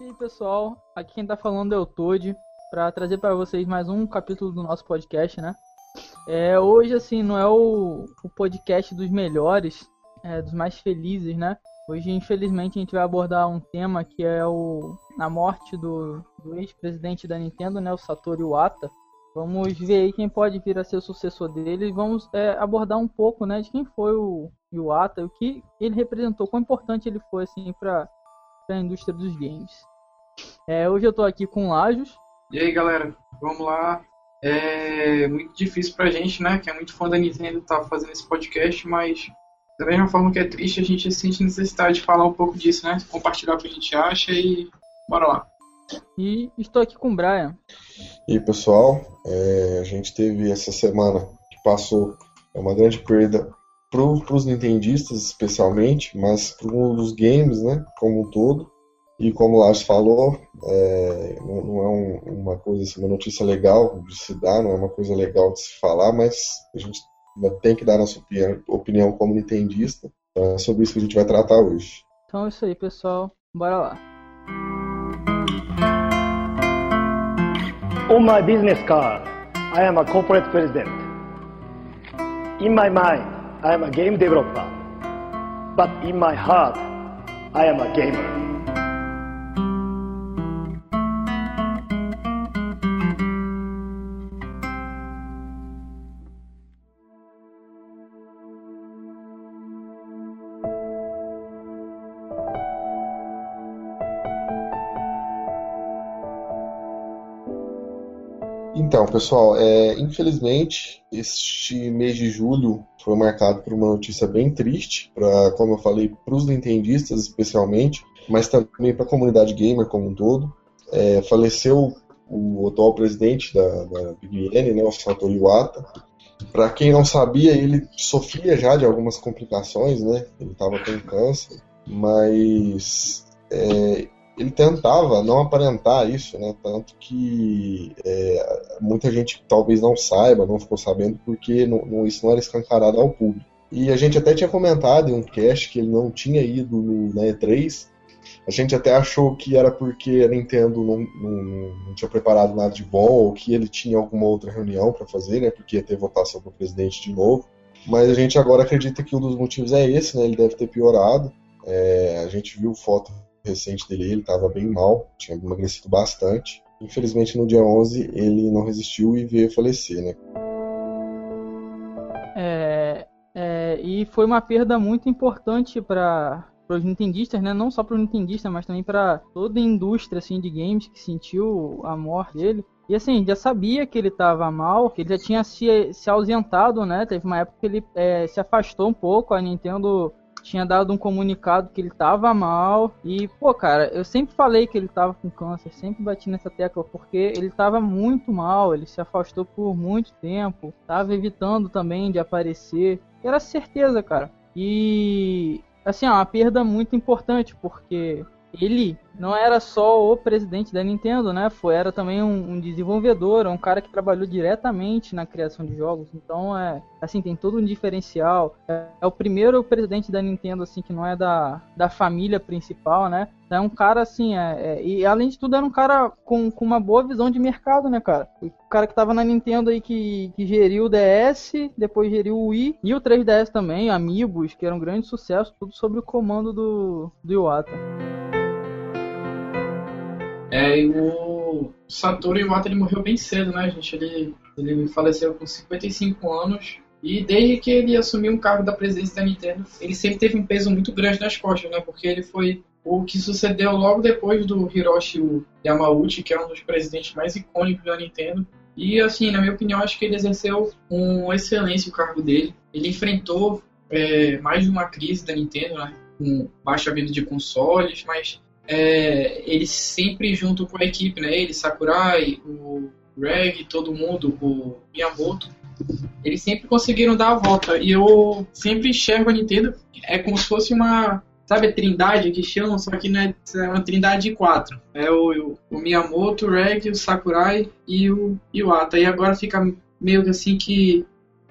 E aí, pessoal, aqui quem tá falando é o Toad, para trazer para vocês mais um capítulo do nosso podcast, né? É, hoje, assim, não é o, o podcast dos melhores, é, dos mais felizes, né? Hoje, infelizmente, a gente vai abordar um tema que é o a morte do, do ex-presidente da Nintendo, né, o Satoru Iwata. Vamos ver aí quem pode vir a ser o sucessor dele e vamos é, abordar um pouco, né, de quem foi o Iwata, o que ele representou, quão importante ele foi assim para a indústria dos games. É, hoje eu estou aqui com o Lajos. E aí, galera, vamos lá. É muito difícil pra gente, né, que é muito fã da Nintendo, tá fazendo esse podcast, mas da mesma forma que é triste, a gente sente necessidade de falar um pouco disso, né? Compartilhar o que a gente acha e bora lá. E estou aqui com o Brian. E aí, pessoal, é, a gente teve essa semana que passou é uma grande perda para os nintendistas especialmente, mas para os games, né, como um todo. E como o Lars falou, é, não, é um, uma coisa, assim, uma notícia legal de se dar, não é uma coisa legal de se falar, mas a gente tem que dar nossa opinião, opinião como nintendista. Então é sobre isso que a gente vai tratar hoje. Então é isso aí, pessoal. Bora lá. On my business card, I am a corporate president. In my mind, I am a game developer. But in my heart, I am a gamer. Então, pessoal, é, infelizmente, este mês de julho foi marcado por uma notícia bem triste, para, como eu falei, para os nintendistas especialmente, mas também para a comunidade gamer como um todo. É, faleceu o atual presidente da, da N, né, o Satoru Iwata. Para quem não sabia, ele sofria já de algumas complicações, né? Ele estava com câncer, mas é, ele tentava não aparentar isso, né? Tanto que é, muita gente talvez não saiba, não ficou sabendo, porque não, isso não era escancarado ao público. E a gente até tinha comentado em um cast que ele não tinha ido no, na E3. A gente até achou que era porque a Nintendo não, não, não tinha preparado nada de bom, ou que ele tinha alguma outra reunião para fazer, né? Porque ia ter votação para o presidente de novo. Mas a gente agora acredita que um dos motivos é esse, né? Ele deve ter piorado. É, a gente viu foto recente dele, ele estava bem mal, tinha emagrecido bastante. Infelizmente, no dia 11, ele não resistiu e veio falecer, né? É, é, e foi uma perda muito importante para os nintendistas, né? Não só para os nintendistas, mas também para toda a indústria assim de games que sentiu a morte dele. E assim, já sabia que ele estava mal, que ele já tinha se, se ausentado, né? Teve uma época que ele é, se afastou um pouco, a Nintendo tinha dado um comunicado que ele tava mal. E, pô, cara, eu sempre falei que ele tava com câncer, sempre bati nessa tecla, porque ele tava muito mal, ele se afastou por muito tempo, tava evitando também de aparecer. Era certeza, cara. E, assim, é uma perda muito importante, porque ele não era só o presidente da Nintendo, né? Foi, era também um, um, desenvolvedor, um cara que trabalhou diretamente na criação de jogos. Então, é assim, tem todo um diferencial. É, é, o primeiro presidente da Nintendo, assim, que não é da, da família principal, né? É um cara, assim, é, é, e além de tudo, era um cara com, com uma boa visão de mercado, né, cara? O cara que tava na Nintendo aí que, que geriu o DS, depois geriu o Wii e o 3DS também, Amiibos, que era um grande sucesso, tudo sob o comando do, do Iwata. É, e o Satoru Iwata ele morreu bem cedo, né, gente? Ele, ele faleceu com 55 anos. E desde que ele assumiu um cargo da presidência da Nintendo, ele sempre teve um peso muito grande nas costas, né? Porque ele foi o que sucedeu logo depois do Hiroshi Yamauchi, que é um dos presidentes mais icônicos da Nintendo. E, assim, na minha opinião, acho que ele exerceu com excelência o cargo dele. Ele enfrentou é, mais de uma crise da Nintendo, né? Com baixa venda de consoles, mas é, eles sempre junto com a equipe, né? Ele, Sakurai, o Reg, todo mundo, o Miyamoto, eles sempre conseguiram dar a volta. E eu sempre enxergo a Nintendo é como se fosse uma, sabe, a trindade que chamam, só que não é, é uma trindade de quatro. É o, o Miyamoto, o Reg, o Sakurai e o Iwata. E agora fica meio assim que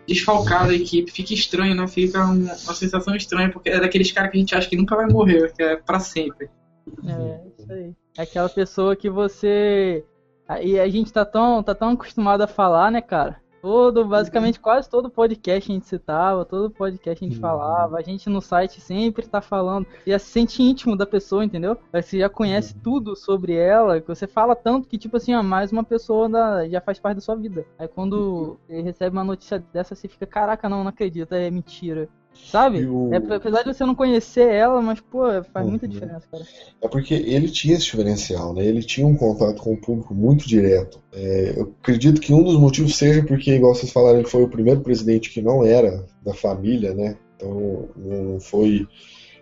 desfalcada a equipe, fica estranho, né? Fica uma, uma sensação estranha, porque é daqueles caras que a gente acha que nunca vai morrer, que é para sempre. É, isso aí. É aquela pessoa que você. E a gente tá tão, tá tão acostumado a falar, né, cara? Todo, basicamente quase todo podcast a gente citava, todo podcast a gente uhum. falava, a gente no site sempre tá falando, e se sente íntimo da pessoa, entendeu? Você já conhece uhum. tudo sobre ela, que você fala tanto que, tipo assim, ó, mais uma pessoa da, já faz parte da sua vida. Aí quando uhum. você recebe uma notícia dessa, você fica, caraca, não, não acredito, é mentira. Sabe? O... É, apesar de você não conhecer ela, mas, pô, faz uhum. muita diferença, cara. É porque ele tinha esse diferencial, né? Ele tinha um contato com o público muito direto. É, eu acredito que um dos motivos seja porque, igual vocês falaram, ele foi o primeiro presidente que não era da família, né? Então, não foi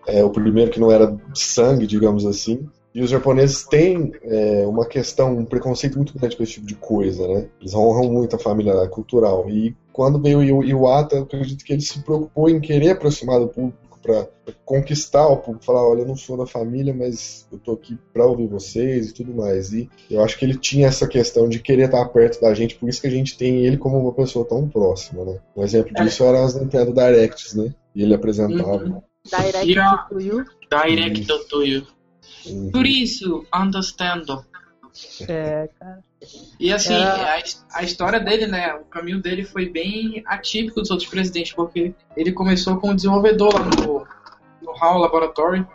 é, o primeiro que não era de sangue, digamos assim. E os japoneses têm é, uma questão, um preconceito muito grande com esse tipo de coisa, né? Eles honram muito a família cultural. E quando veio o Iwata, eu acredito que ele se preocupou em querer aproximar do público para conquistar o público, falar, olha, eu não sou da família, mas eu tô aqui para ouvir vocês e tudo mais. E eu acho que ele tinha essa questão de querer estar perto da gente, por isso que a gente tem ele como uma pessoa tão próxima, né? Um exemplo disso era as Nintendo Directs, né? E ele apresentava. Uhum. Direct do You. Direct do You. Uhum. Por isso, understando. É, cara. E assim, Era... a, a, história dele, né? O caminho dele foi bem atípico dos outros presidentes, porque ele começou como desenvolvedor lá no, no HAL Laboratory.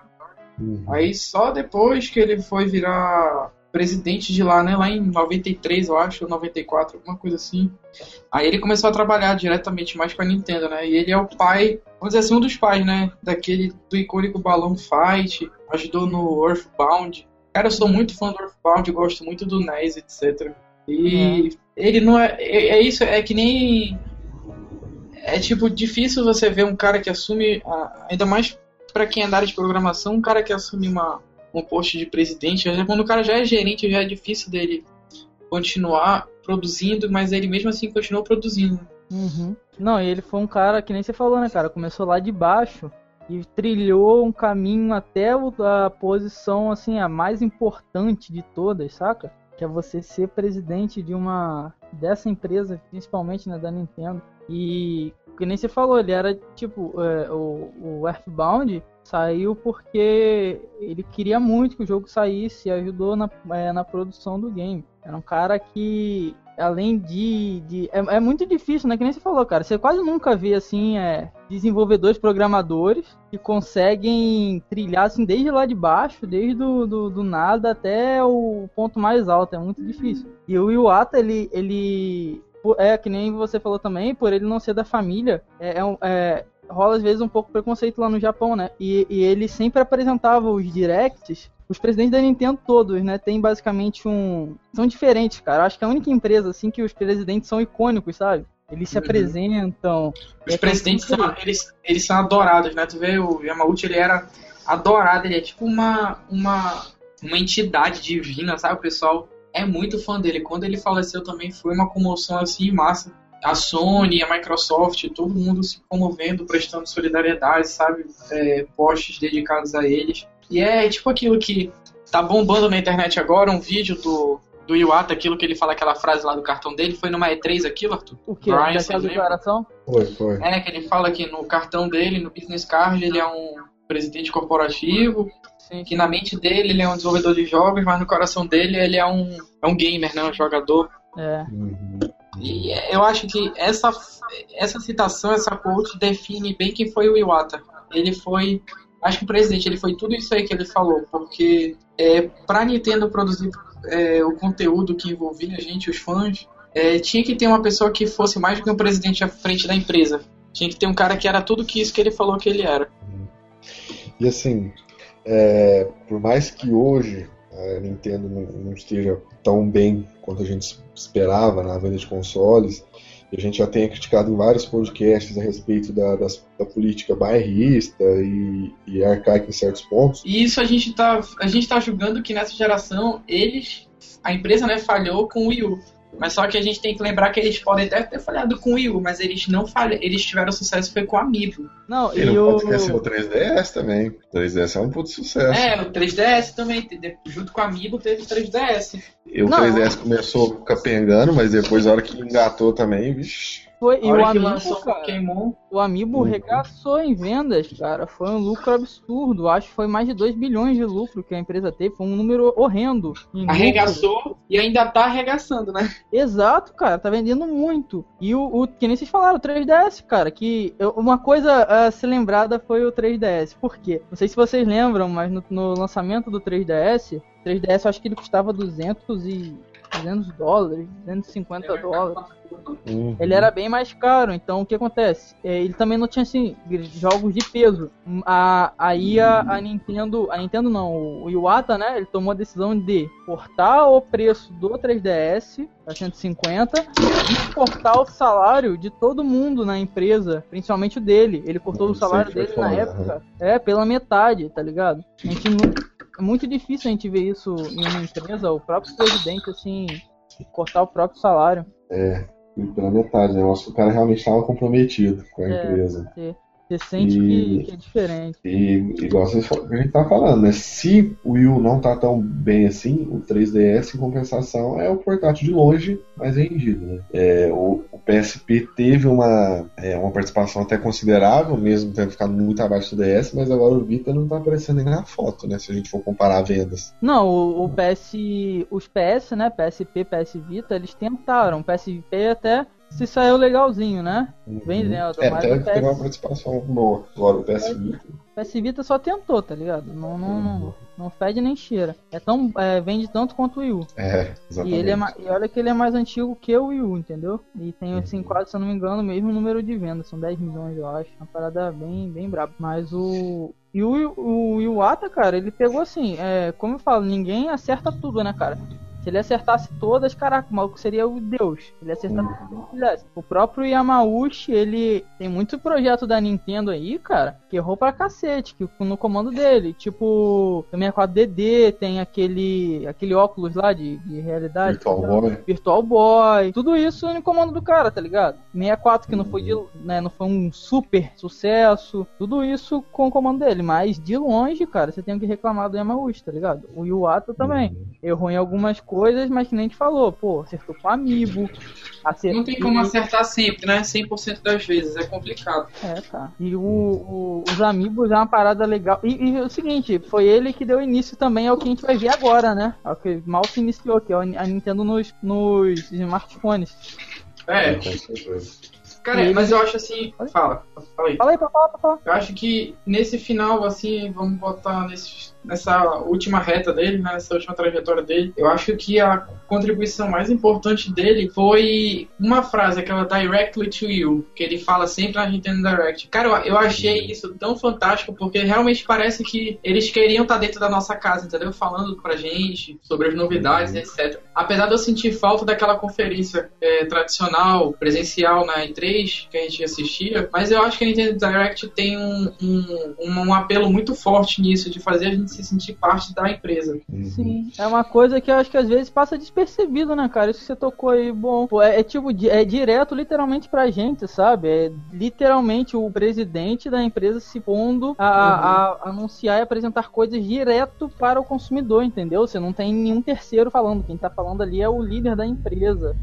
Uhum. Aí só depois que ele foi virar presidente de lá, né? Lá em 93, eu acho, 94, alguma coisa assim. Aí ele começou a trabalhar diretamente mais com a Nintendo, né? E ele é o pai, vamos dizer assim, um dos pais, né? Daquele do icônico Balloon Fight, ajudou no Earthbound. Cara, eu sou muito fã do Earthbound, gosto muito do NES, etc. E é. ele não é, é. É isso, é que nem. É tipo difícil você ver um cara que assume, ainda mais para quem é da área de programação, um cara que assume uma um posto de presidente, quando o cara já é gerente, já é difícil dele continuar produzindo, mas ele mesmo assim continuou produzindo. Uhum. Não, e ele foi um cara que nem você falou, né, cara? Começou lá de baixo e trilhou um caminho até a posição assim a mais importante de todas, saca? Que é você ser presidente de uma dessa empresa, principalmente né, da Nintendo. E que nem você falou, ele era tipo é, o, o Earthbound saiu porque ele queria muito que o jogo saísse e ajudou na, é, na produção do game. Era um cara que, além de. de é, é, muito difícil, né? Que nem você falou, cara. Você quase nunca vê, assim, é, desenvolvedores, programadores que conseguem trilhar, assim, desde lá de baixo, desde do, do, do nada até o ponto mais alto. É muito difícil. E o Iwata, ele. ele é, que nem você falou também, por ele não ser da família, é, é, é rola às vezes um pouco preconceito lá no Japão, né? E, e ele sempre apresentava os directs os presidentes da Nintendo todos, né, tem basicamente um. São diferentes, cara. Acho que é a única empresa, assim, que os presidentes são icônicos, sabe? Eles se uhum. apresentam. Os é presidentes são, eles, eles são adorados, né? Tu vê, o Yamauchi, ele era adorado, ele é tipo uma, uma, uma entidade divina, sabe? O pessoal é muito fã dele. Quando ele faleceu também foi uma comoção assim massa a Sony, a Microsoft, todo mundo se comovendo, prestando solidariedade, sabe? É, posts dedicados a eles. E é tipo aquilo que tá bombando na internet agora, um vídeo do, do Iwata, aquilo que ele fala, aquela frase lá do cartão dele, foi numa E3 aquilo, Arthur? O que? Brian, Daquela declaração? Foi, foi. É, que ele fala que no cartão dele, no business card, ele é um presidente corporativo, Sim. que na mente dele ele é um desenvolvedor de jogos, mas no coração dele ele é um, é um gamer, né? Um jogador. É. Uhum. E eu acho que essa, essa citação, essa quote, define bem quem foi o Iwata. Ele foi, acho que o presidente, ele foi tudo isso aí que ele falou, porque é, para Nintendo produzir é, o conteúdo que envolvia a gente, os fãs, é, tinha que ter uma pessoa que fosse mais do que um presidente à frente da empresa. Tinha que ter um cara que era tudo que isso que ele falou que ele era. E assim, é, por mais que hoje a Nintendo não, não esteja tão bem quanto a gente esperava na venda de consoles. A gente já tem criticado em vários podcasts a respeito da, das, da política bairrista e, e arcaica em certos pontos. E isso a gente está a gente tá julgando que nessa geração eles, a empresa né, falhou com o Wii U. Mas só que a gente tem que lembrar que eles podem até ter falhado com o Wii U, mas eles não falham, eles tiveram sucesso foi com o Amiibo. Não, e, não o... pode esquecer o 3DS também. O 3DS é um puto sucesso. É, o 3DS também, junto com o Amiibo teve o 3DS. E o não, 3DS começou capengando, mas depois, na hora que engatou também, vixi. Foi, e o Amiibo, lançou o cara, Pokémon, o Amiibo Uhum. regaçou em vendas, cara. Foi um lucro absurdo. Acho que foi mais de 2 bilhões de lucro que a empresa teve. Foi um número horrendo. lucro. arregaçou e ainda tá arregaçando, né? Exato, cara, tá vendendo muito. E o, o que nem vocês falaram, o 3DS, cara, que eu- uma coisa a ser lembrada foi o 3DS. Por quê? Não sei se vocês lembram, mas no, no lançamento do 3DS, 3DS eu acho que ele custava 200 e 200 dólares, 250 dólares. Uhum. Ele era bem mais caro, então o que acontece? É, ele também não tinha assim jogos de peso. A, aí a, a Nintendo, a Nintendo não, o Iwata, né? Ele tomou a decisão de cortar o preço do 3DS a 150 e cortar o salário de todo mundo na empresa, principalmente o dele. Ele cortou o salário dele na época, é pela metade, tá ligado? A gente não, muito difícil a gente ver isso em uma empresa, o próprio presidente assim cortar o próprio salário. E Pela metade, né? Eu acho que o cara realmente estava comprometido com a É. empresa. Você sente E- que, que é diferente. E igual vocês a gente tá falando, né? Se o Wii não tá tão bem assim, o 3DS, em compensação, é o portátil de longe mais vendido, né? É, o, o PSP teve uma, é, uma participação até considerável, mesmo tendo ficado muito abaixo do DS, mas agora o Vita não tá aparecendo nem na foto, né? Se a gente for comparar vendas. Não, o, o PS. Os PS, né? PSP, PS Vita, eles tentaram. O PSP até se saiu legalzinho, né? Bem dentro, É, até o teve uma PS, participação boa. Agora o PS Vita. PS Vita só tentou, tá ligado? Não, não, não, não fede nem cheira. É tão, é, vende tanto quanto o Wii U. É, E, exatamente. ele é, e olha que ele é mais antigo que o Wii U, entendeu? E tem, assim, Uhum. quase, se eu não me engano, o mesmo número de vendas. São 10 milhões, eu acho. Uma parada bem, bem braba. Mas o. E o, o Iwata, cara, ele pegou assim, é, como eu falo, ninguém acerta tudo, né, cara? Se ele acertasse todas, caraca, o maluco seria o Deus. Ele acertasse tudo que quisesse. O próprio Yamauchi, ele tem muito projeto da Nintendo aí, cara, que errou pra cacete, que no comando dele. Tipo, o 64DD, tem aquele aquele óculos lá de, de realidade. Virtual tá? Boy. Virtual Boy, tudo isso no comando do cara, tá ligado? 64 que não foi, de, né, não foi um super sucesso, tudo isso com o comando dele, mas de longe, cara, você tem que reclamar do Yamauchi, tá ligado? O Iwata também, Uhum. errou em algumas coisas, mas que nem te falou, pô, acertou com o Amiibo, acertou... Não tem como acertar sempre, né? 100% das vezes, é complicado. É, tá. E o, o- os Amiibos é uma parada legal. E, e o seguinte, foi ele que deu início também ao que a gente vai ver agora, né? Ao que mal se iniciou, que é a Nintendo nos, nos smartphones. É, Com certeza. cara, ele- mas eu acho assim. Fala, fala aí. Fala aí, pra falar. Eu acho que nesse final, assim, vamos botar nesse, nessa última reta dele, né, nessa última trajetória dele, eu acho que a contribuição mais importante dele foi uma frase, aquela directly to you, que ele fala sempre na Nintendo Direct. Cara, eu, achei isso tão fantástico, porque realmente parece que eles queriam estar dentro da nossa casa, entendeu? Falando pra gente sobre as novidades, etc. Apesar de eu sentir falta daquela conferência é, tradicional, presencial na E3, que a gente assistia, mas eu acho que a Nintendo Direct tem um, um, um apelo muito forte nisso, de fazer a gente se sentir parte da empresa. Uhum. Sim, é uma coisa que eu acho que às vezes passa despercebido, né, cara? Isso que você tocou aí, bom. É, é tipo, é direto literalmente pra gente, sabe? É literalmente o presidente da empresa se pondo a, a- a anunciar e apresentar coisas direto para o consumidor, entendeu? Você não tem nenhum terceiro falando. Quem tá falando ali é o líder da empresa.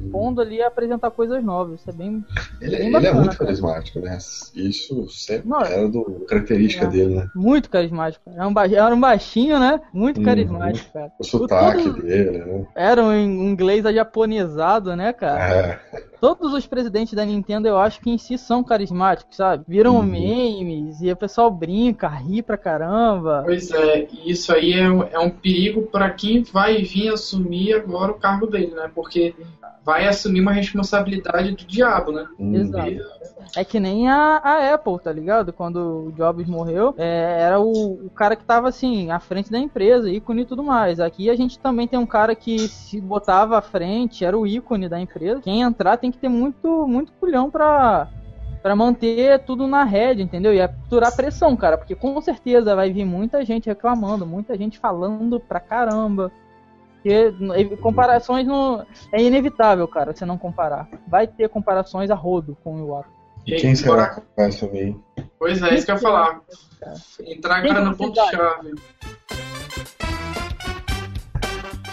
Se pondo ali a apresentar coisas novas. Isso é bem. Ele, Bem ele é bacana, muito cara. carismático, né? Isso sempre Não, era do característica é. dele, né? Muito carismático. Era um, ba- era um baixinho, né? Muito Uhum. carismático, cara. O sotaque todo- dele, né? Era um inglês japonesado, né, cara? É, Todos os presidentes da Nintendo eu acho que em si são carismáticos, sabe? Viram Uhum. memes e o pessoal brinca, ri pra caramba. Pois é, e isso aí é, um- é um perigo para quem vai vir assumir agora o cargo dele, né? Porque vai assumir uma responsabilidade do diabo, né? hum, Exato. É que nem a, a Apple, tá ligado? Quando o Jobs morreu, é, era o, o cara que tava assim, à frente da empresa, ícone e tudo mais. Aqui a gente também tem um cara que se botava à frente, era o ícone da empresa. Quem entrar tem que ter muito, muito culhão pra, pra manter tudo na rede, entendeu? E aturar pressão, cara, porque com certeza vai vir muita gente reclamando, muita gente falando pra caramba. Porque comparações não. É inevitável, cara, você não comparar. Vai ter comparações a rodo com o Iwata. E quem será que vai assumir? Pois é, isso que eu ia falar. Entrar agora no ponto-chave.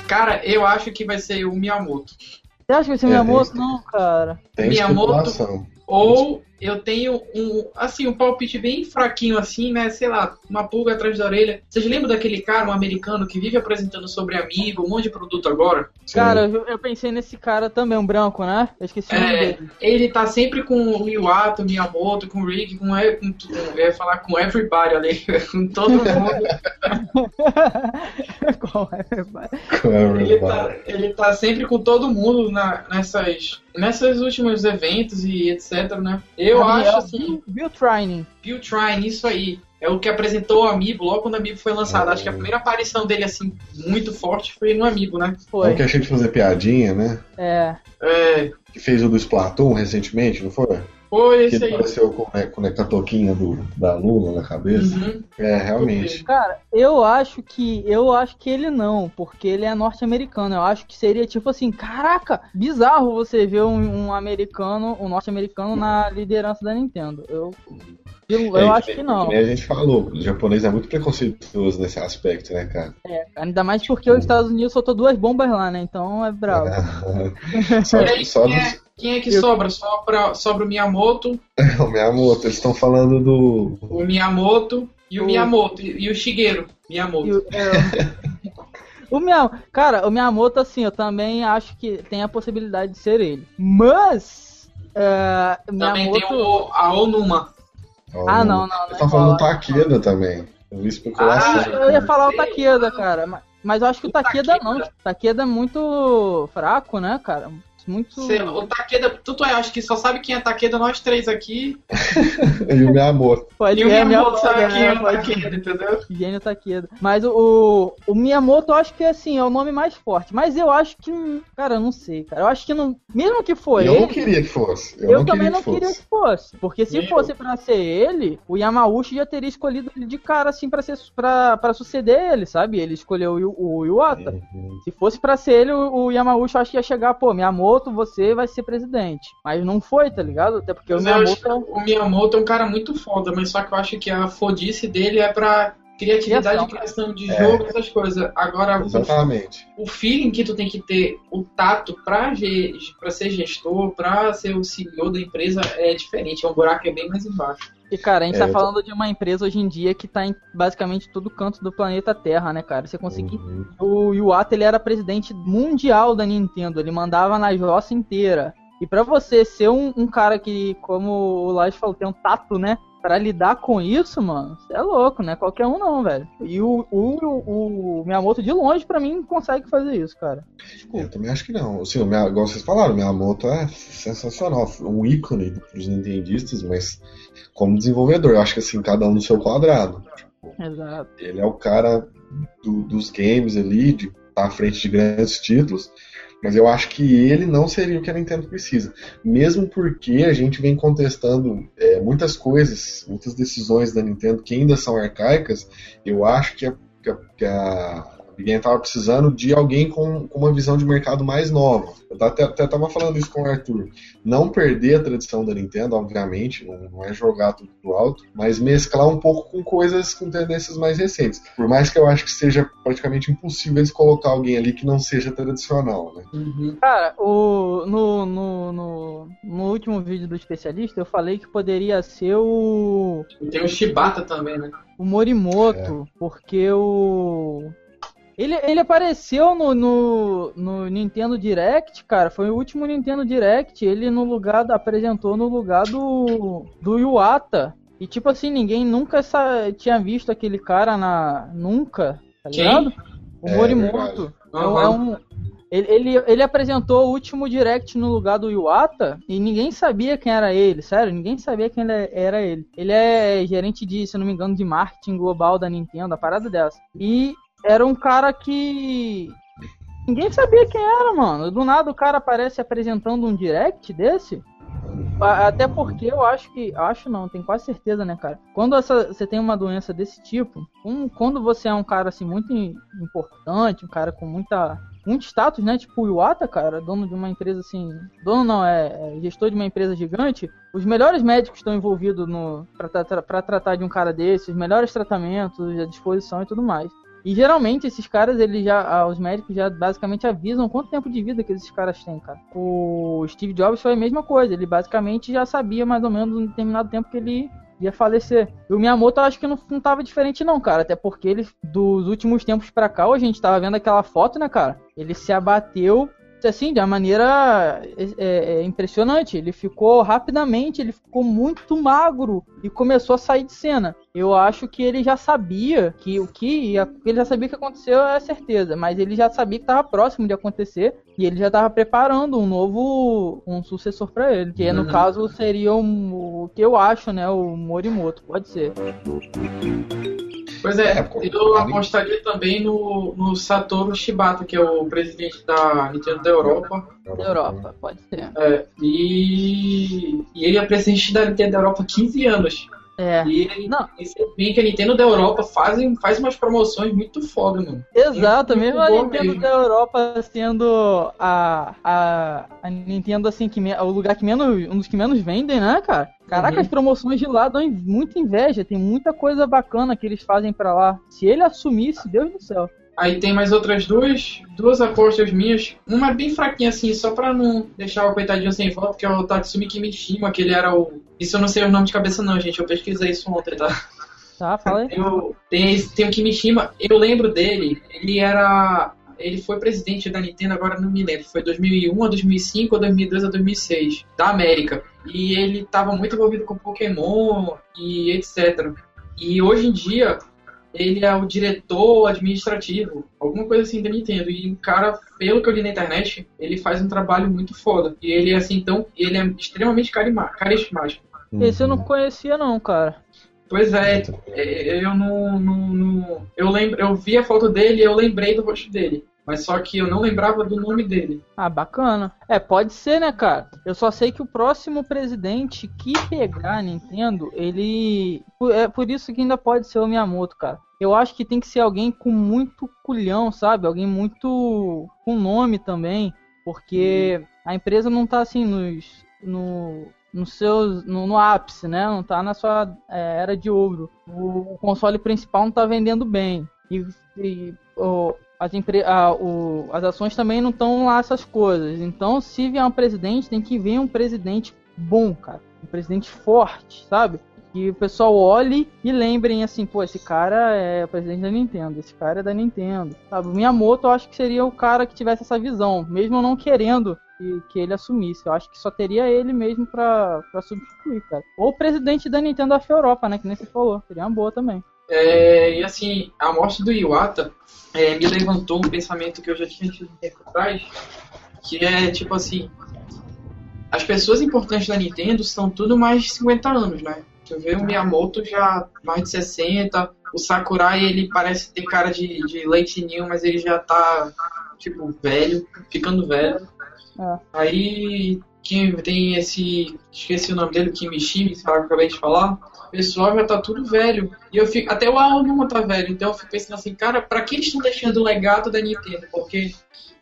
Cara, eu acho que vai ser o Miyamoto. Você acha que vai ser É, Miyamoto? Não, cara. Tem Miyamoto-. Ou eu tenho um, assim, um palpite bem fraquinho assim, né? Sei lá, uma pulga atrás da orelha. Vocês lembram daquele cara, um americano, que vive apresentando sobre amigo, um monte de produto agora? Cara, eu, eu pensei nesse cara também, um branco, né? Eu esqueci o nome É, dele. ele tá sempre com o Iwata, o Miyamoto, com o Rick, com, com, com eu ia falar com everybody ali, com todo mundo. Qual é? Ele tá, ele tá sempre com todo mundo na, nessas, nessas últimos eventos e etc, né? Eu Gabriel acho assim, Bill Trining. Bill Trine, isso aí. É o que apresentou o Amiibo logo quando o Amiibo foi lançado. É. Acho que a primeira aparição dele, assim, muito forte foi no Amiibo, né? Foi. É o que achei de fazer piadinha, né? É. É, Que fez o do Splatoon recentemente, não foi? Foi Que esse ele aí. apareceu com, com a toquinha do, da Lula na cabeça. Uhum. É, realmente. Cara, eu acho que eu acho que ele não, porque ele é norte-americano. Eu acho que seria tipo assim, caraca, bizarro você ver um, um americano, um norte-americano na liderança da Nintendo. Eu eu, eu É, acho que não. a gente falou, o japonês é muito preconceituoso nesse aspecto, né, cara? É, ainda mais porque os Estados Unidos soltou duas bombas lá, né? Então é bravo. só, E aí, só quem, é, dos- quem é que Eu- sobra? Sobra, sobra o Miyamoto, o Miyamoto, eles estão falando do. o Miyamoto e o, O- Miyamoto. E, e o Shigeru Miyamoto. O- é, o Miyam, cara, o Miyamoto, assim, eu também acho que tem a possibilidade de ser ele. Mas. É, Também Miyamoto... tem o, a Onuma. Ah, não, não, não Eles estão falando do. Takeda também. Eu vi especulação. Ah, Eu ia falar o Takeda, cara. ma- Mas eu acho que o O Takeda Takeda. não. O Takeda é muito fraco, né, cara? Muito. Sei o Takeda, tu, tu acho que só sabe quem é Takeda, nós três aqui. E o Miyamoto. Pode E o é, Miyamoto sabe quem é né, o Takeda, entendeu? Gênio Takeda. Mas o, o, o Miyamoto eu acho que assim, é o nome mais forte. Mas eu acho que. Cara, eu não sei, cara. Eu acho que não. Mesmo que for eu ele. não queria que fosse. Eu, Eu, não também queria não queria que fosse. Porque se Nem fosse pra ser ele, o Yamauchi já teria escolhido ele de cara, assim, pra, ser, pra, pra suceder ele, sabe? Ele escolheu o, Yu- o Iwata. Uhum. Se fosse pra ser ele, o, o Yamauchi eu acho que ia chegar, pô, Miyamoto, você vai ser presidente. Mas não foi, tá ligado? Até porque o Mas acho Miyamoto. que o Miyamoto é um cara muito foda, mas só que eu acho que a fodice dele é pra criatividade, Criação. criação de É. jogo, essas coisas. Agora, o, Exatamente. o feeling que tu tem que ter, o tato pra, pra ser gestor, pra ser o CEO da empresa é diferente, é um buraco é bem mais embaixo. E, cara, a gente É, tá eu tô- falando de uma empresa hoje em dia que tá em basicamente todo canto do planeta Terra, né, cara? Você conseguir. Uhum. O Iwata, ele era presidente mundial da Nintendo, ele mandava na roça inteira. E pra você ser um, um cara que, como o Lars falou, tem um tato, né? Pra lidar com isso, mano, você é louco, né? Qualquer um não, velho. E o, o, o, Miyamoto, de longe, pra mim, consegue fazer isso, cara. Desculpa. Eu também acho que não. Assim, o igual vocês falaram, o Miyamoto é sensacional, um ícone pros nintendistas, mas como desenvolvedor, eu acho que assim, cada um no seu quadrado. Exato. Ele é o cara do- dos games ali, de estar à frente de grandes títulos, mas eu acho que ele não seria o que a Nintendo precisa. Mesmo porque a gente vem contestando é, muitas coisas, muitas decisões da Nintendo que ainda são arcaicas, eu acho que a, que a, Game estava precisando de alguém com, com uma visão de mercado mais nova. Eu até, até tava falando isso com o Arthur. Não perder a tradição da Nintendo, obviamente, não, não é jogar tudo pro alto, mas mesclar um pouco com coisas com tendências mais recentes. Por mais que eu acho que seja praticamente impossível eles colocar alguém ali que não seja tradicional, né? Cara, o, no, no, no, no último vídeo do especialista, eu falei que poderia ser o. E tem o Shibata também, né? o Morimoto, porque o. Ele, ele apareceu no, no, no Nintendo Direct, cara. Foi o último Nintendo Direct. Ele no lugar. da- apresentou no lugar do. do Iwata. E tipo assim, ninguém nunca tinha visto aquele cara na. Nunca, tá Quem? ligado? O É, Morimoto. É, um- é um. Ele, ele, ele apresentou o último direct no lugar do Iwata e ninguém sabia quem era ele, sério, ninguém sabia quem ele era ele. Ele é gerente de, se não me engano, de marketing global da Nintendo, a parada dessa. E era um cara que. Ninguém sabia quem era, mano. Do nada o cara aparece apresentando um direct desse. Até porque eu acho que. Acho não, tenho quase certeza, né, cara? Quando essa, você tem uma doença desse tipo, um- quando você é um cara assim muito im- importante, um cara com muita. Muito status, né? Tipo o Iwata, cara, dono de uma empresa assim. Dono não, é, é gestor de uma empresa gigante. Os melhores médicos estão envolvidos no pra tratar de um cara desse, os melhores tratamentos, a disposição e tudo mais. E geralmente esses caras, eles já, ah, os médicos já basicamente avisam quanto tempo de vida que esses caras têm, cara. O Steve Jobs foi a mesma coisa, ele basicamente já sabia mais ou menos um determinado tempo que ele ia falecer. E o Miyamoto acho que não, não tava diferente não, cara, até porque ele dos últimos tempos para cá, a gente tava vendo aquela foto, né, cara? Ele se abateu assim, de uma maneira é, é, é, impressionante. Ele ficou rapidamente, ele ficou muito magro e começou a sair de cena. Eu acho que ele já sabia que o que ia, ele já sabia que aconteceu é certeza, mas ele já sabia que estava próximo de acontecer e ele já estava preparando um novo um sucessor para ele, que uhum. no caso seria um, o que eu acho, né, o Morimoto, pode ser. Pois é, é eu apostaria também no, no Satoru Shibata, que é o presidente da Nintendo da Europa. Da Europa, pode ser. É, e, e ele é presidente da Nintendo da Europa há 15 anos. É. E não. E você vê que a Nintendo da Europa faz, faz umas promoções muito foda, mano. Exato, mesmo a Nintendo mesmo. da Europa sendo a, a, a Nintendo, assim, que me, o lugar que menos. um dos que menos vendem, né, cara? Caraca, uhum. as promoções de lá dão muita inveja, tem muita coisa bacana que eles fazem para lá. Se ele assumisse, Deus do céu. Aí tem mais outras duas, duas apostas minhas. Uma bem fraquinha assim, só pra não deixar o coitadinho sem volta, que é o Tatsumi Kimishima, que ele era o. Isso eu não sei o nome de cabeça não, gente. Eu pesquisei isso ontem, tá? Tá, fala aí. Eu, tem, tem o Kimishima, eu lembro dele, ele era. Ele foi presidente da Nintendo, agora não me lembro. Foi 2001 a 2005 ou 2002 a 2006, da América. E ele estava muito envolvido com Pokémon e etc. E hoje em dia, ele é o diretor administrativo, alguma coisa assim da Nintendo. E o cara, pelo que eu li na internet, ele faz um trabalho muito foda. E ele é assim, então, ele é extremamente carismático. Esse eu não conhecia não, cara. Pois é, é, eu não, não, não, eu lembro, eu vi a foto dele e eu lembrei do rosto dele. Mas só que eu não lembrava do nome dele. Ah, bacana. É, pode ser, né, cara? Eu só sei que o próximo presidente que pegar a Nintendo, ele. É por isso que ainda pode ser o Miyamoto, cara. Eu acho que tem que ser alguém com muito culhão, sabe? Alguém muito. com nome também. Porque a empresa não tá assim nos. No, no, seus, no, no, ápice, né? Não tá na sua é, era de ouro. O, console principal não tá vendendo bem. E, e o, as, empre... o... as ações também não estão lá essas coisas. Então, se vier um presidente, tem que vir um presidente bom, cara. Um presidente forte, sabe? Que o pessoal olhe e lembrem assim, pô, esse cara é o presidente da Nintendo, esse cara é da Nintendo. Sabe? O Miyamoto eu acho que seria o cara que tivesse essa visão, mesmo não querendo que, que ele assumisse. Eu acho que só teria ele mesmo pra substituir, cara. Ou o presidente da Nintendo da Europa, né? Que nem você falou. Seria uma boa também. É, e assim, a morte do Iwata é, me levantou um pensamento que eu já tinha tido um tempo atrás, que é tipo assim, as pessoas importantes da Nintendo são tudo mais de 50 anos, né? Tu vê o Miyamoto já mais de 60, o Sakurai ele parece ter cara de, de leite ninho, mas ele já tá tipo velho, ficando velho. É. Aí quem tem esse. Esqueci o nome dele, Kimishimi, que eu acabei de falar. O pessoal já tá tudo velho. E eu fico. Até o Aonuma tá velho. Então eu fico pensando assim, cara, pra que eles estão deixando o legado da Nintendo? Porque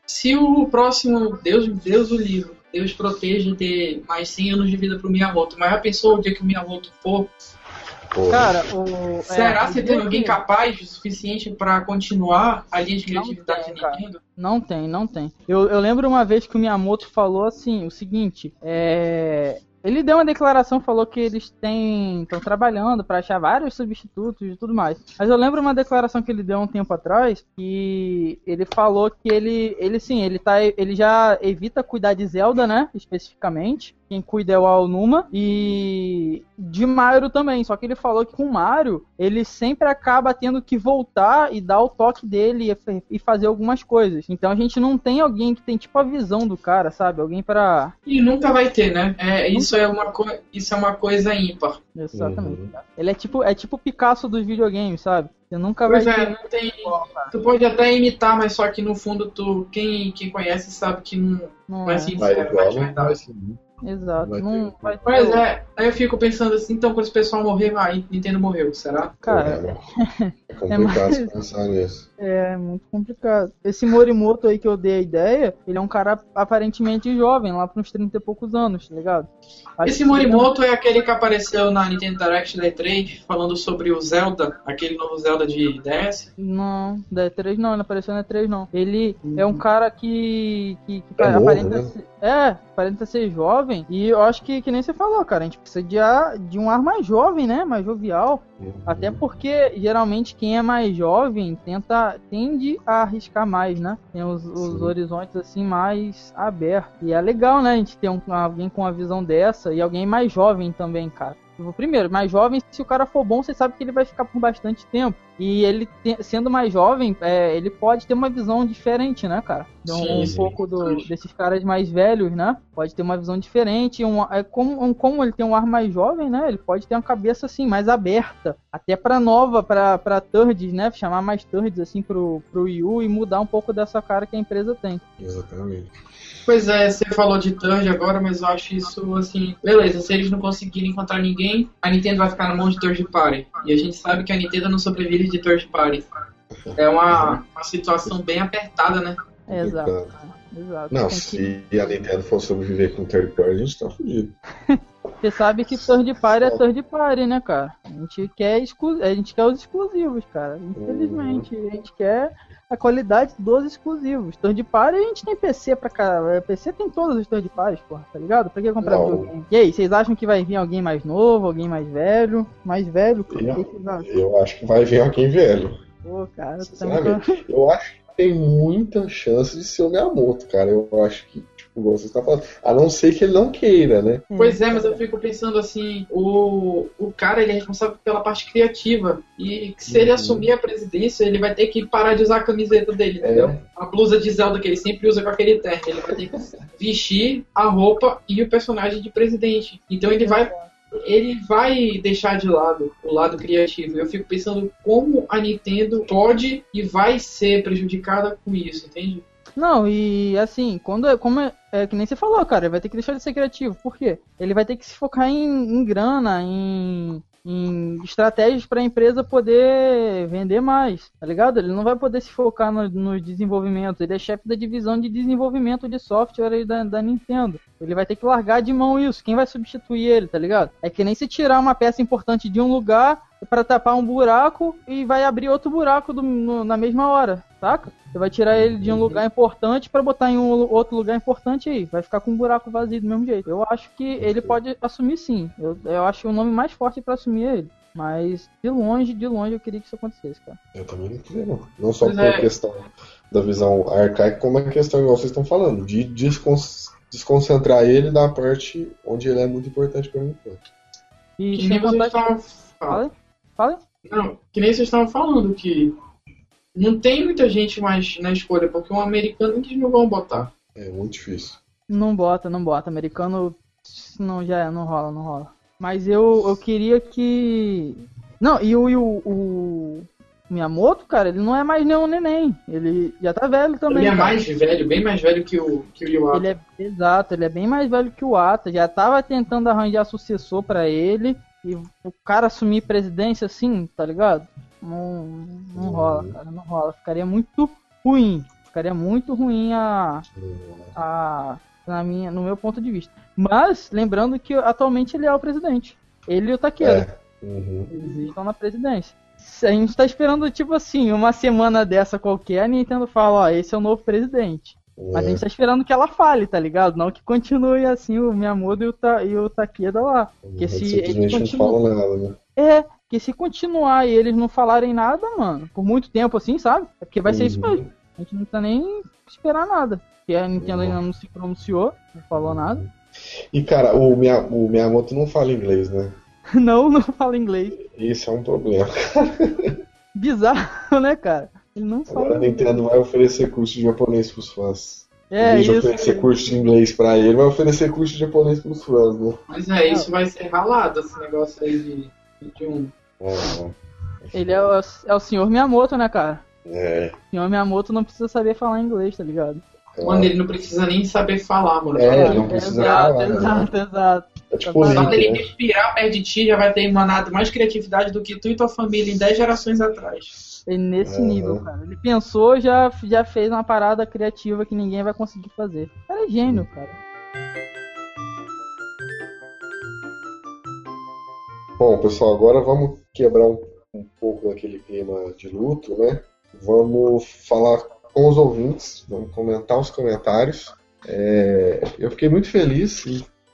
se o próximo. Deus, Deus o livro. Deus proteja ter mais 100 anos de vida pro Miyamoto. Mas já pensou o dia que o Miyamoto for? Cara, o, será é, que tem alguém capaz o suficiente para continuar a linha de criatividade da Nintendo? Não tem, não tem. Eu, eu lembro uma vez que o Miyamoto falou assim, o seguinte, é, ele deu uma declaração, falou que eles têm estão trabalhando para achar vários substitutos e tudo mais. Mas eu lembro uma declaração que ele deu um tempo atrás que ele falou que ele, ele sim, ele tá, ele já evita cuidar de Zelda, né, especificamente. Quem cuida é o Alnuma e de Mario também. Só que ele falou que com o Mario ele sempre acaba tendo que voltar e dar o toque dele e fazer algumas coisas. Então a gente não tem alguém que tem tipo a visão do cara, sabe? Alguém para E nunca vai ter, né? É, isso é uma isso é uma coisa ímpar. Exatamente. Uhum. Ele é tipo é tipo Picasso dos videogames, sabe? Você nunca pois vai é, ter... não tem. Tu pode até imitar, mas só que no fundo tu quem, quem conhece sabe que não, não é assim, vai igual, não vai ser. Exato. Vai não ter... vai ter... Mas é, aí eu fico pensando assim, então quando esse pessoal morrer, vai, Nintendo morreu, será? Cara, é, é complicado é mais... pensar nisso. É muito complicado. Esse Morimoto aí que eu dei a ideia, ele é um cara aparentemente jovem, lá para uns 30 e poucos anos, tá ligado? Acho Esse que- Morimoto é aquele que apareceu na Nintendo Direct da E3 falando sobre o Zelda, aquele novo Zelda de DS. Não, da E3 não, ele não apareceu na E3 não. Ele é um cara que. que, que É novo, aparenta né? ser. É, aparenta ser jovem. E eu acho que, que nem você falou, cara. A gente precisa de, de um ar mais jovem, né? Mais jovial. Até porque geralmente quem é mais jovem tenta tende a arriscar mais, né? Tem os, os horizontes assim mais abertos. E é legal, né? A gente ter um- alguém com uma visão dessa e alguém mais jovem também, cara. Tipo, Primeiro, mais jovem, se o cara for bom, você sabe que ele vai ficar por bastante tempo. E ele te- sendo mais jovem, é, ele pode ter uma visão diferente, né, cara? Então, Sim, um sim. pouco do- desses caras mais velhos, né? Pode ter uma visão diferente. Um, é como, um- como ele tem um ar mais jovem, né? Ele pode ter uma cabeça assim, mais aberta. Até pra nova, pra, pra Turds, né? Chamar mais Turds assim pro, pro Wii U e mudar um pouco dessa cara que a empresa tem. Exatamente. Pois é, você falou de Third agora, mas eu acho isso assim. Beleza, se eles não conseguirem encontrar ninguém, a Nintendo vai ficar na mão de Third Party. E a gente sabe que a Nintendo não sobrevive de Third Party. É uma, uma situação bem apertada, né? Exato. Cara, Exato. Não, se a Nintendo for sobreviver com third party, a gente tá fudido. Você sabe que third party é third party, né, cara? A gente quer exclu... a gente quer os exclusivos, cara. Infelizmente, a gente quer a qualidade dos exclusivos. Third party a gente tem PC pra cara. PC tem todos os third parties, porra, tá ligado? Pra que comprar videogame? E aí, vocês acham que vai vir alguém mais novo, alguém mais velho? Mais velho? Eu-? Eu acho que vai vir alguém velho. Pô, cara, eu também. Eu acho tem muita chance de ser o Miyamoto, cara. Eu acho que, tipo, você está falando. A não ser que ele não queira, né? Pois é, mas eu fico pensando assim, o, o cara ele é responsável pela parte criativa. E se ele Uhum. assumir a presidência, ele vai ter que parar de usar a camiseta dele, entendeu? É. A blusa de Zelda que ele sempre usa com aquele terno. Ele vai ter que vestir a roupa e o personagem de presidente. Então ele vai. Ele vai deixar de lado o lado criativo. Eu fico pensando como a Nintendo pode e vai ser prejudicada com isso, entende? Não, e assim, quando é, como é, é que nem você falou, cara, ele vai ter que deixar de ser criativo. Por quê? Ele vai ter que se focar em, em grana, em, em estratégias para a empresa poder vender mais, tá ligado? Ele não vai poder se focar no, no desenvolvimento. Ele é chefe da divisão de desenvolvimento de software da, da Nintendo. Ele vai ter que largar de mão isso. Quem vai substituir ele, tá ligado? É que nem se tirar uma peça importante de um lugar para tapar um buraco e vai abrir outro buraco do- no- na mesma hora, saca? Você vai tirar ele de um lugar importante para botar em um outro lugar importante aí. Vai ficar com um buraco vazio do mesmo jeito. Eu acho que ele pode assumir sim. Eu, eu acho o nome mais forte para assumir é ele. Mas de longe, de longe eu queria que isso acontecesse, cara. Eu também não queria, não. Não só Pois por é. questão da visão arcaica, como a questão, igual vocês estão falando, de descon- desconcentrar ele da parte onde ele é muito importante pra mim. E Que sem nem vocês contar Fala, fala. Não, que nem vocês estavam falando que não tem muita gente mais na escolha, porque um americano eles não vão botar. É muito difícil. Não bota, não bota. Americano não já é, não rola, não rola. Mas eu, eu queria que. Não, e o, e o, o Miyamoto, cara, ele não é mais nenhum neném. Ele já tá velho também. ele é cara. mais velho, bem mais velho que o, que o Iwata. Ele é exato, ele é bem mais velho que o Ata. Já tava tentando arranjar sucessor pra ele. E o cara assumir presidência assim, tá ligado? Não, não Uhum. rola, cara, não rola. Ficaria muito ruim. Ficaria muito ruim a, a na minha, no meu ponto de vista. Mas lembrando que atualmente ele é o presidente. Ele e o Takeda. É. Uhum. Eles estão na presidência. A gente tá esperando, tipo assim, uma semana dessa qualquer, a Nintendo fala, ó, esse é o novo presidente. Mas a gente tá esperando que ela fale, tá ligado? Não que continue assim o Miyamoto e o, Ta e o Takeda lá. Porque se eles não continuam. fala nada, né? É, que se continuar e eles não falarem nada, mano, por muito tempo assim, sabe? É porque vai ser isso Uhum. mesmo. A gente não tá nem esperar nada. Porque a Nintendo Uhum. ainda não se pronunciou, não falou nada. E cara, o, Miya, o Miyamoto não fala inglês, né? Não, não fala inglês. Isso é um problema. Bizarro, né, cara? Ele não fala Agora a. Nintendo vai oferecer curso de japonês pros fãs. É, em vez de oferecer curso de inglês pra ele, vai oferecer curso de japonês pros fãs, né? Mas é, isso vai ser ralado, esse negócio aí de, de um. É, Ele é o, é o senhor Miyamoto, né, cara? é. O senhor Miyamoto não precisa saber falar inglês, tá ligado? é. Mano, ele não precisa nem saber falar, mano. É, ele não precisa exato, falar, né? exato, exato. É tipo Só Só Link, dele né? respirar perto de ti já vai ter emanado mais criatividade do que tu e tua família em 10 gerações atrás. Ele nesse Aham. nível, cara. Ele pensou, já, já fez uma parada criativa que ninguém vai conseguir fazer. O cara é gênio, cara. Bom, pessoal, agora vamos quebrar um, um pouco daquele clima de luto, né? Vamos falar com os ouvintes, vamos comentar os comentários. É, eu fiquei muito feliz,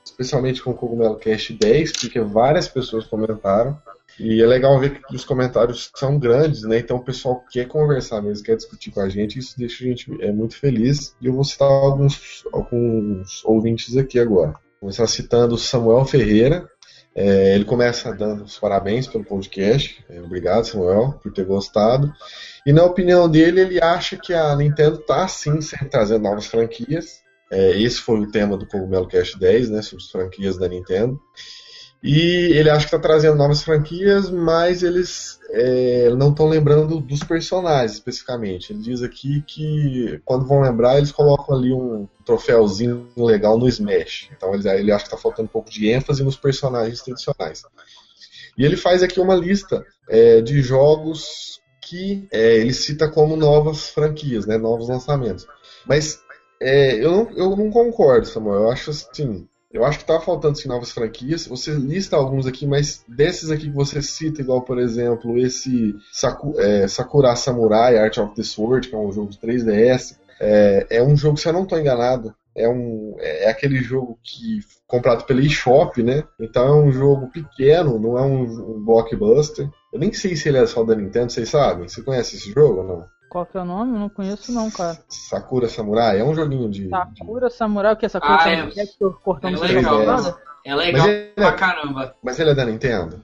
especialmente com o Cogumelo Cast 10, porque várias pessoas comentaram. E é legal ver que os comentários são grandes, né? Então o pessoal quer conversar mesmo, quer discutir com a gente, isso deixa a gente é, muito feliz. E eu vou citar alguns, alguns ouvintes aqui agora. Vou começar citando Samuel Ferreira, é, ele começa dando os parabéns pelo podcast. É, obrigado, Samuel, por ter gostado. E na opinião dele, ele acha que a Nintendo está sim trazendo novas franquias. É, esse foi o tema do Cogumelo Cast 10, né, sobre as franquias da Nintendo. E ele acha que está trazendo novas franquias, mas eles é, não estão lembrando dos personagens especificamente. Ele diz aqui que quando vão lembrar, eles colocam ali um troféuzinho legal no Smash. Então ele, ele acha que está faltando um pouco de ênfase nos personagens tradicionais. E ele faz aqui uma lista é, de jogos que é, ele cita como novas franquias, né, novos lançamentos. Mas é, eu, não, eu não concordo, Samuel. Eu acho assim. Eu acho que tá faltando sim, novas franquias. Você lista alguns aqui, mas desses aqui que você cita, igual por exemplo esse Saku, é, Sakura Samurai Art of the Sword, que é um jogo de 3DS, é, é um jogo, se eu não estou enganado, é, um, é aquele jogo que comprado pela eShop, né? Então é um jogo pequeno, não é um, um blockbuster. Eu nem sei se ele é só da Nintendo, vocês sabem? Você conhece esse jogo ou não? Qual que é o nome? Eu não conheço não, cara. Sakura Samurai é um joguinho de. de- Sakura Samurai, o que é Sakura Ah, Samurai? é. É que tô cortando É legal. É legal pra é- caramba. Mas ele é da Nintendo?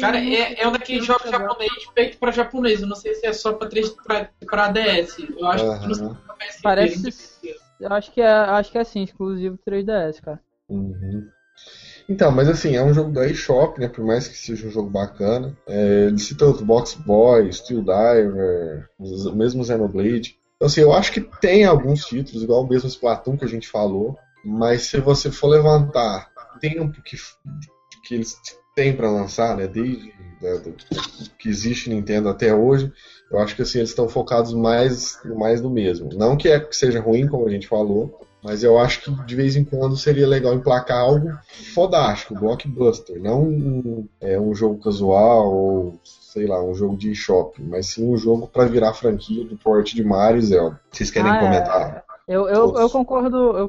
Cara, é, é um daqueles jogos japonês feito pra japonês. Eu não sei se é só pra, 3, pra, pra DS. Eu acho que não sei se é pra PSP, Parece-. Eu acho que é, acho que é assim, exclusivo 3DS, cara. Uhum. Então, mas assim, é um jogo da eShop, né? Por mais que seja um jogo bacana. É, ele cita os Box Boy, Steel Diver, o mesmo Xenoblade. Então, assim, eu acho que tem alguns títulos, igual o mesmo Splatoon que a gente falou. Mas se você for levantar tempo que, que eles têm para lançar, né? Desde né, do- que existe Nintendo até hoje, eu acho que assim, eles estão focados mais, mais no mesmo. Não que, é, que seja ruim, como a gente falou, mas eu acho que de vez em quando seria legal emplacar algo fodástico, blockbuster, não um, é, um jogo casual ou sei lá, um jogo de shopping, mas sim um jogo para virar franquia do porte de Mario e Zelda. Vocês querem Ah, é. comentar? Eu, eu, Todos. eu concordo, eu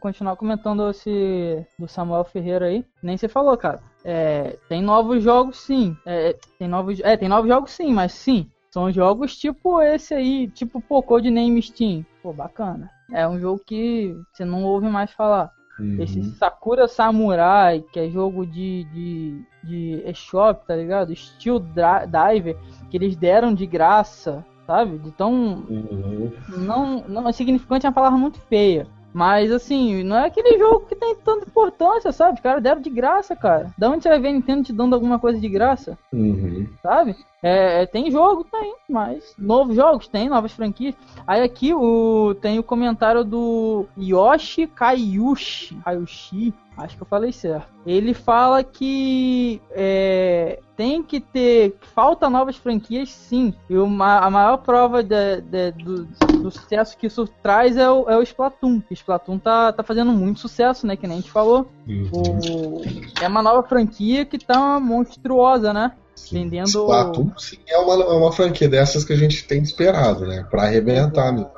continuar comentando esse do Samuel Ferreira aí. Nem você falou, cara. É, tem novos jogos sim. É, tem novos, é, tem novos jogos sim, mas sim. São jogos tipo esse aí, tipo pô, Codename Steam. Pô, bacana. É um jogo que você não ouve mais falar. Esse Uhum. Sakura Samurai, que é jogo de, de, de eShop, tá ligado? Steel Diver, que eles deram de graça, sabe? De tão Uhum. não, não é significante é uma palavra muito feia. Mas assim, não é aquele jogo que tem tanta importância, sabe? Os caras deram de graça, cara. Da onde você vai ver a Nintendo te dando alguma coisa de graça, Uhum. sabe? É, é, tem jogo, tem, mas novos jogos tem, novas franquias. Aí aqui o tem o comentário do Yoshi Kayushi, Kayushi, acho que eu falei certo. Ele fala que é, tem que ter, falta novas franquias, sim. E uma, a maior prova de- de- do, do sucesso que isso traz é o, é o Splatoon. O Splatoon tá, tá fazendo muito sucesso, né? Que nem a gente falou. Uhum. O, é uma nova franquia que tá monstruosa, né? Vendendo. Splatoon, sim, é uma, é uma franquia dessas que a gente tem esperado, né? Pra arrebentar mesmo.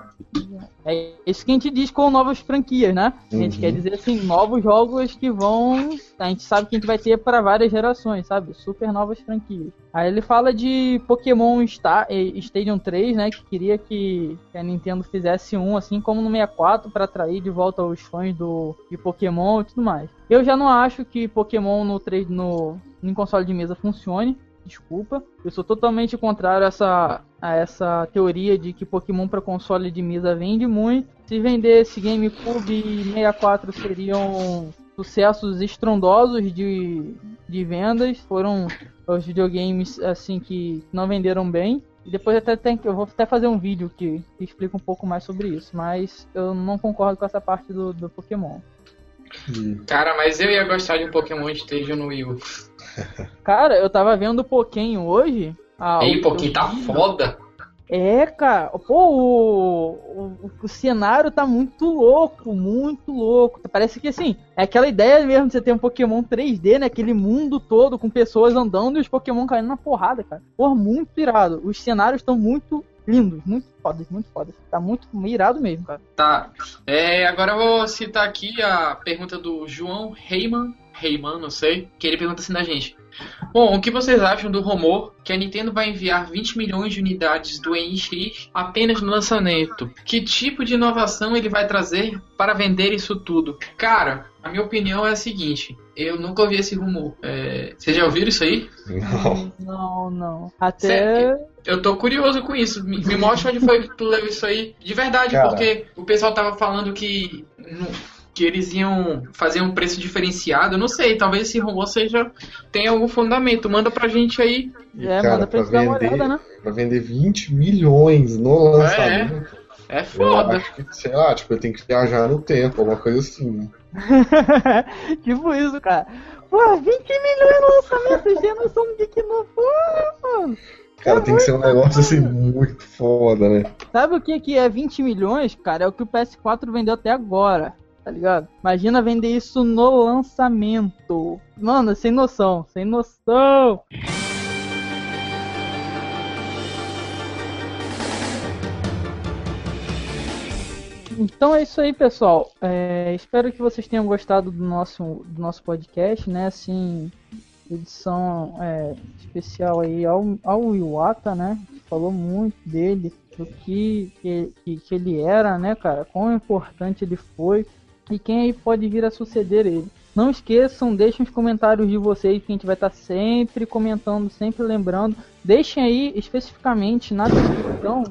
É isso que a gente diz com novas franquias, né? A gente Uhum. quer dizer assim, novos jogos que vão. A gente sabe que a gente vai ter para várias gerações, sabe? Super novas franquias. Aí ele fala de Pokémon Star, Stadium 3, né? Que queria que que a Nintendo fizesse um, assim como no 64, para atrair de volta os fãs do, de Pokémon e tudo mais. Eu já não acho que Pokémon no, 3, no, no console de mesa funcione. Desculpa. Eu sou totalmente contrário a essa, a essa teoria de que Pokémon para console de mesa vende muito. Se vendesse GameCube e 64 seriam sucessos estrondosos de, de vendas. Foram os videogames assim que não venderam bem. E depois até tem, eu vou até fazer um vídeo que, que explica um pouco mais sobre isso. Mas eu não concordo com essa parte do, do Pokémon. Cara, mas eu ia gostar de um Pokémon Stage no Wii U. Cara, eu tava vendo o Pokémon hoje. Ah, Ei, Pokémon tá foda. É, cara. Pô, o, o, o, cenário tá muito louco, muito louco. Parece que assim, é aquela ideia mesmo de você ter um Pokémon 3D, né? Aquele mundo todo com pessoas andando e os Pokémon caindo na porrada, cara. Pô, muito irado. Os cenários estão muito lindos, muito fodas, muito fodas. Tá muito irado mesmo, cara. Tá. É, agora eu vou citar aqui a pergunta do João Heyman. Heyman, não sei. Que ele pergunta assim da gente. Bom, o que vocês acham do rumor que a Nintendo vai enviar 20 milhões de unidades do NX apenas no lançamento? Que tipo de inovação ele vai trazer para vender isso tudo? Cara, a minha opinião é a seguinte: eu nunca ouvi esse rumor. É... Vocês já ouviram isso aí? Não. Não, não. Até. Sério? Eu tô curioso com isso. Me, me mostra onde foi que tu leu isso aí. De verdade, Cara. porque o pessoal tava falando que que eles iam fazer um preço diferenciado. Eu não sei, talvez esse rumor seja tenha algum fundamento. Manda pra gente aí. É, cara, manda pra, pra vender, uma olhada, né? Pra vender 20 milhões no lançamento. É, é foda. Eu acho que, sei lá, tipo, eu tenho que viajar no tempo, alguma coisa assim. tipo isso, cara. Pô, 20 milhões no lançamento, vocês têm noção do que que não foi, mano. Cara, tem que ser um negócio assim muito foda, né? Sabe o que, que é 20 milhões, cara? É o que o PS4 vendeu até agora tá ligado? Imagina vender isso no lançamento. Mano, sem noção, sem noção. Então é isso aí, pessoal. É, espero que vocês tenham gostado do nosso, do nosso podcast, né? Assim, edição é, especial aí ao, ao Iwata, né? Falou muito dele, do que, que, que ele era, né, cara? Quão importante ele foi e quem aí pode vir a suceder ele. Não esqueçam, deixem os comentários de vocês, que a gente vai estar sempre comentando, sempre lembrando. Deixem aí especificamente na descrição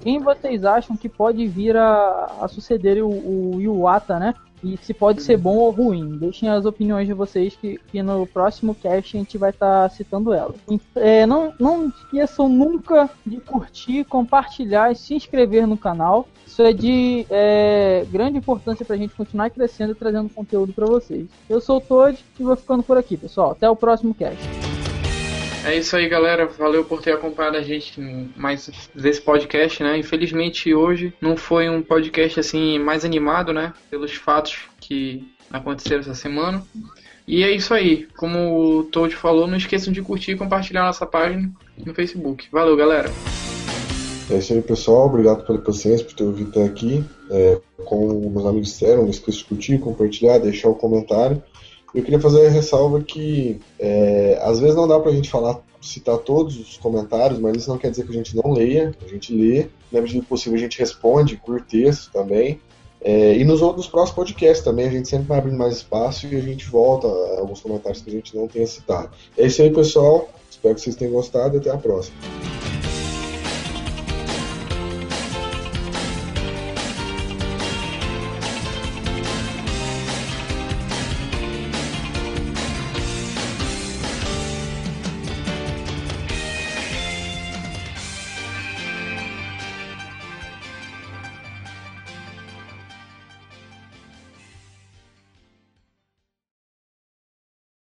quem vocês acham que pode vir a, a suceder o, o Iwata, né? E se pode ser bom ou ruim. Deixem as opiniões de vocês que, que no próximo cast a gente vai estar tá citando elas. É, não, não esqueçam nunca de curtir, compartilhar e se inscrever no canal. Isso é de é, grande importância para a gente continuar crescendo e trazendo conteúdo para vocês. Eu sou o Todd e vou ficando por aqui, pessoal. Até o próximo cast. É isso aí, galera. Valeu por ter acompanhado a gente mais desse podcast, né? Infelizmente hoje não foi um podcast assim mais animado, né? Pelos fatos que aconteceram essa semana. E é isso aí. Como o Toad falou, não esqueçam de curtir e compartilhar nossa página no Facebook. Valeu, galera. É isso aí, pessoal. Obrigado pela paciência, por ter ouvido até aqui. É, como meus amigos disseram, não esqueça de curtir, compartilhar, deixar o comentário. Eu queria fazer a ressalva que é, às vezes não dá pra gente falar, citar todos os comentários, mas isso não quer dizer que a gente não leia, a gente lê, na medida do possível a gente responde por texto também. É, e nos outros próximos podcasts também a gente sempre vai abrindo mais espaço e a gente volta a alguns comentários que a gente não tenha citado. É isso aí, pessoal. Espero que vocês tenham gostado e até a próxima.